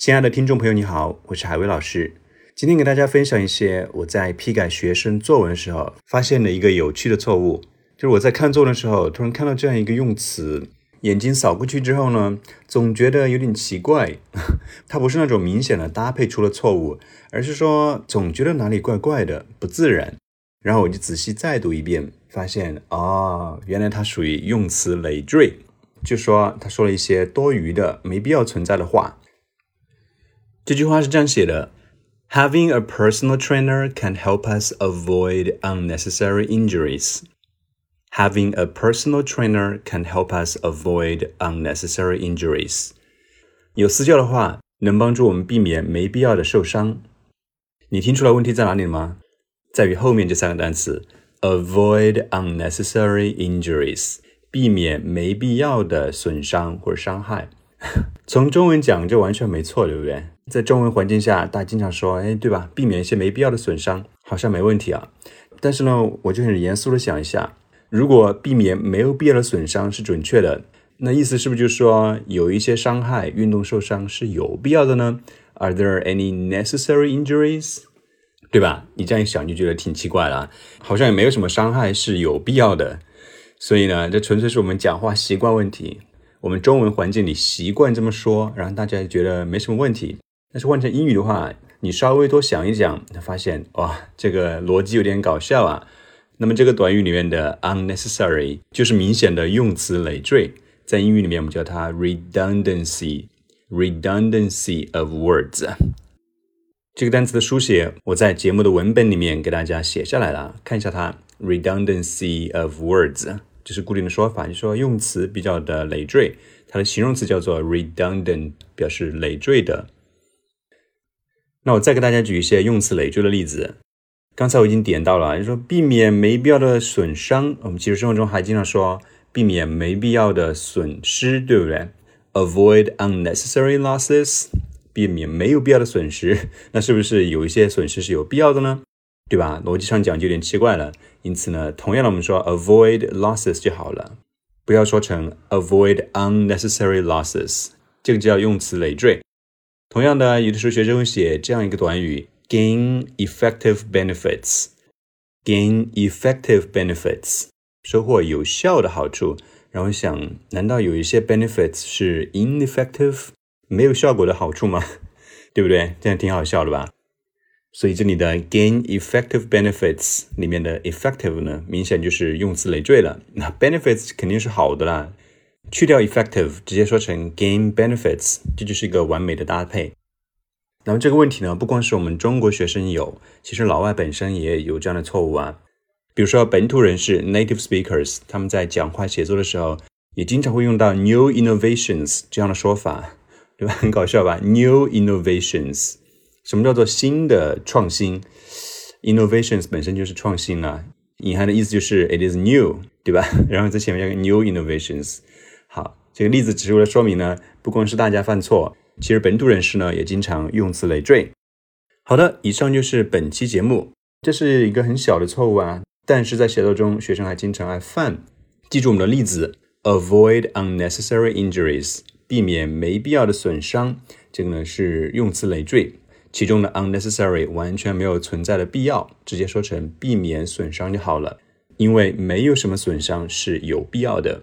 亲爱的听众朋友，你好，我是海威老师。今天给大家分享一些我在批改学生作文的时候发现的一个有趣的错误，就是我在看作文的时候，突然看到这样一个用词，眼睛扫过去之后呢，总觉得有点奇怪。它不是那种明显的搭配出了错误，而是说总觉得哪里怪怪的，不自然。然后我就仔细再读一遍，发现哦，原来它属于用词累赘，就说他说了一些多余的、没必要存在的话。这句话是这样写的：Having a personal trainer can help us avoid unnecessary injuries. Having a personal trainer can help us avoid unnecessary injuries. 有私教的话，能帮助我们避免没必要的受伤。你听出来问题在哪里了吗？在于后面这三个单词：avoid unnecessary injuries，避免没必要的损伤或者伤害。从中文讲就完全没错，对不对？ 在中文环境下，大家经常说，哎，对吧？避免一些没必要的损伤，好像没问题啊。但是呢，我就很严肃的想一下，如果避免没有必要的损伤是准确的，那意思是不是就是说有一些伤害、运动受伤是有必要的呢？Are there any necessary injuries？对吧？你这样一想就觉得挺奇怪了，好像也没有什么伤害是有必要的。所以呢，这纯粹是我们讲话习惯问题。我们中文环境里习惯这么说，然后大家觉得没什么问题。但是换成英语的话，你稍微多想一想，发现哇，这个逻辑有点搞笑啊。那么这个短语里面的 unnecessary 就是明显的用词累赘，在英语里面我们叫它 redundancy，redundancy of words。这个单词的书写，我在节目的文本里面给大家写下来了，看一下它 redundancy of words，就是固定的说法，就说用词比较的累赘，它的形容词叫做 redundant，表示累赘的。那我再给大家举一些用词累赘的例子。刚才我已经点到了，就说避免没必要的损伤。我们其实生活中还经常说避免没必要的损失，对不对？Avoid unnecessary losses，避免没有必要的损失。那是不是有一些损失是有必要的呢？对吧？逻辑上讲就有点奇怪了。因此呢，同样的我们说 avoid losses 就好了，不要说成 avoid unnecessary losses，这个叫用词累赘。同样的，有的时候学生会写这样一个短语：gain effective benefits，gain effective benefits，收获有效的好处。然后想，难道有一些 benefits 是 ineffective，没有效果的好处吗？对不对？这样挺好笑的吧？所以这里的 gain effective benefits 里面的 effective 呢，明显就是用词累赘了。那 benefits 肯定是好的啦。去掉 effective，直接说成 gain benefits，这就是一个完美的搭配。那么这个问题呢，不光是我们中国学生有，其实老外本身也有这样的错误啊。比如说本土人士 native speakers，他们在讲话写作的时候，也经常会用到 new innovations 这样的说法，对吧？很搞笑吧？new innovations，什么叫做新的创新？innovations 本身就是创新啊，隐含的意思就是 it is new，对吧？然后在前面加个 new innovations。好，这个例子只是为了说明呢，不光是大家犯错，其实本土人士呢也经常用词累赘。好的，以上就是本期节目，这是一个很小的错误啊，但是在写作中学生还经常爱犯。记住我们的例子，avoid unnecessary injuries，避免没必要的损伤。这个呢是用词累赘，其中的 unnecessary 完全没有存在的必要，直接说成避免损伤就好了，因为没有什么损伤是有必要的。